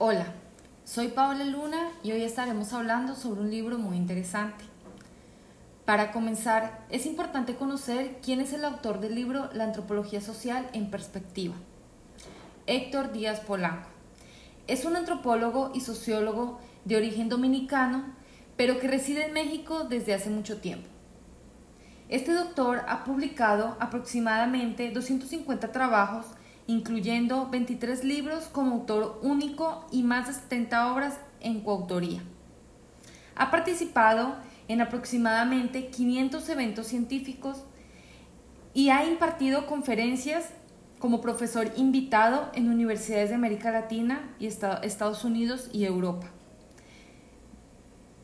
Hola, soy Paola Luna y hoy estaremos hablando sobre un libro muy interesante. Para comenzar, es importante conocer quién es el autor del libro La antropología social en perspectiva. Héctor Díaz Polanco. Es un antropólogo y sociólogo de origen dominicano, pero que reside en México desde hace mucho tiempo. Este doctor ha publicado aproximadamente 250 trabajos incluyendo 23 libros como autor único y más de 70 obras en coautoría. Ha participado en aproximadamente 500 eventos científicos y ha impartido conferencias como profesor invitado en universidades de América Latina y Estados Unidos y Europa.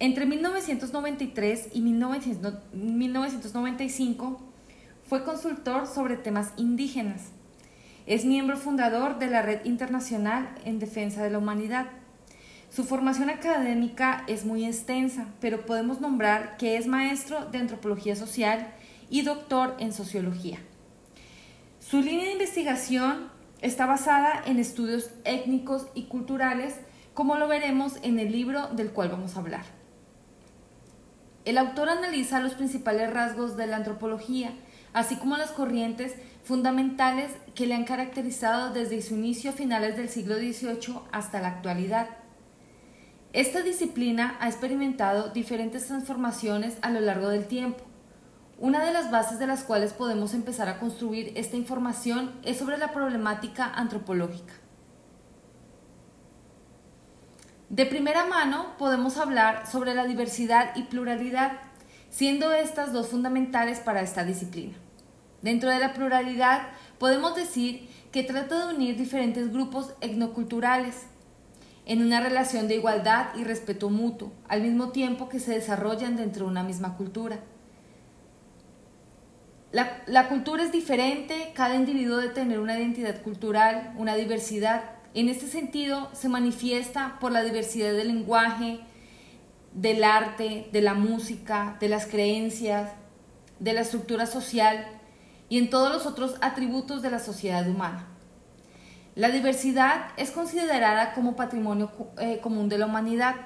Entre 1993 y 1995 fue consultor sobre temas indígenas es miembro fundador de la Red Internacional en Defensa de la Humanidad. Su formación académica es muy extensa, pero podemos nombrar que es maestro de antropología social y doctor en sociología. Su línea de investigación está basada en estudios étnicos y culturales, como lo veremos en el libro del cual vamos a hablar. El autor analiza los principales rasgos de la antropología, así como las corrientes fundamentales que le han caracterizado desde su inicio a finales del siglo XVIII hasta la actualidad. Esta disciplina ha experimentado diferentes transformaciones a lo largo del tiempo. Una de las bases de las cuales podemos empezar a construir esta información es sobre la problemática antropológica. De primera mano podemos hablar sobre la diversidad y pluralidad, siendo estas dos fundamentales para esta disciplina. Dentro de la pluralidad podemos decir que trata de unir diferentes grupos etnoculturales en una relación de igualdad y respeto mutuo, al mismo tiempo que se desarrollan dentro de una misma cultura. La, la, cultura es diferente, cada individuo debe tener una identidad cultural, una diversidad. En este sentido, se manifiesta por la diversidad del lenguaje, del arte, de la música, de las creencias, de la estructura social, y en todos los otros atributos de la sociedad humana. La diversidad es considerada como patrimonio eh, común de la humanidad.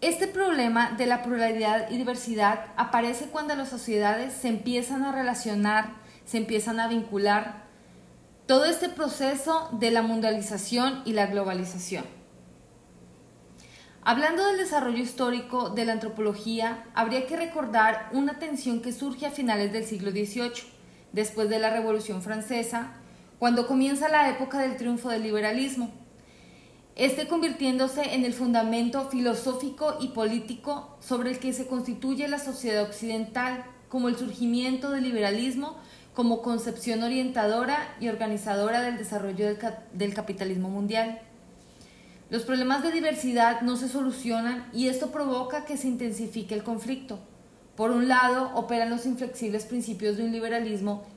Este problema de la pluralidad y diversidad aparece cuando las sociedades se empiezan a relacionar, se empiezan a vincular. Todo este proceso de la mundialización y la globalización. Hablando del desarrollo histórico de la antropología, habría que recordar una tensión que surge a finales del siglo XVIII, después de la Revolución Francesa, cuando comienza la época del triunfo del liberalismo, este convirtiéndose en el fundamento filosófico y político sobre el que se constituye la sociedad occidental, como el surgimiento del liberalismo como concepción orientadora y organizadora del desarrollo del, capitalismo mundial. Los problemas de diversidad no se solucionan y esto provoca que se intensifique el conflicto. Por un lado, operan los inflexibles principios de un liberalismo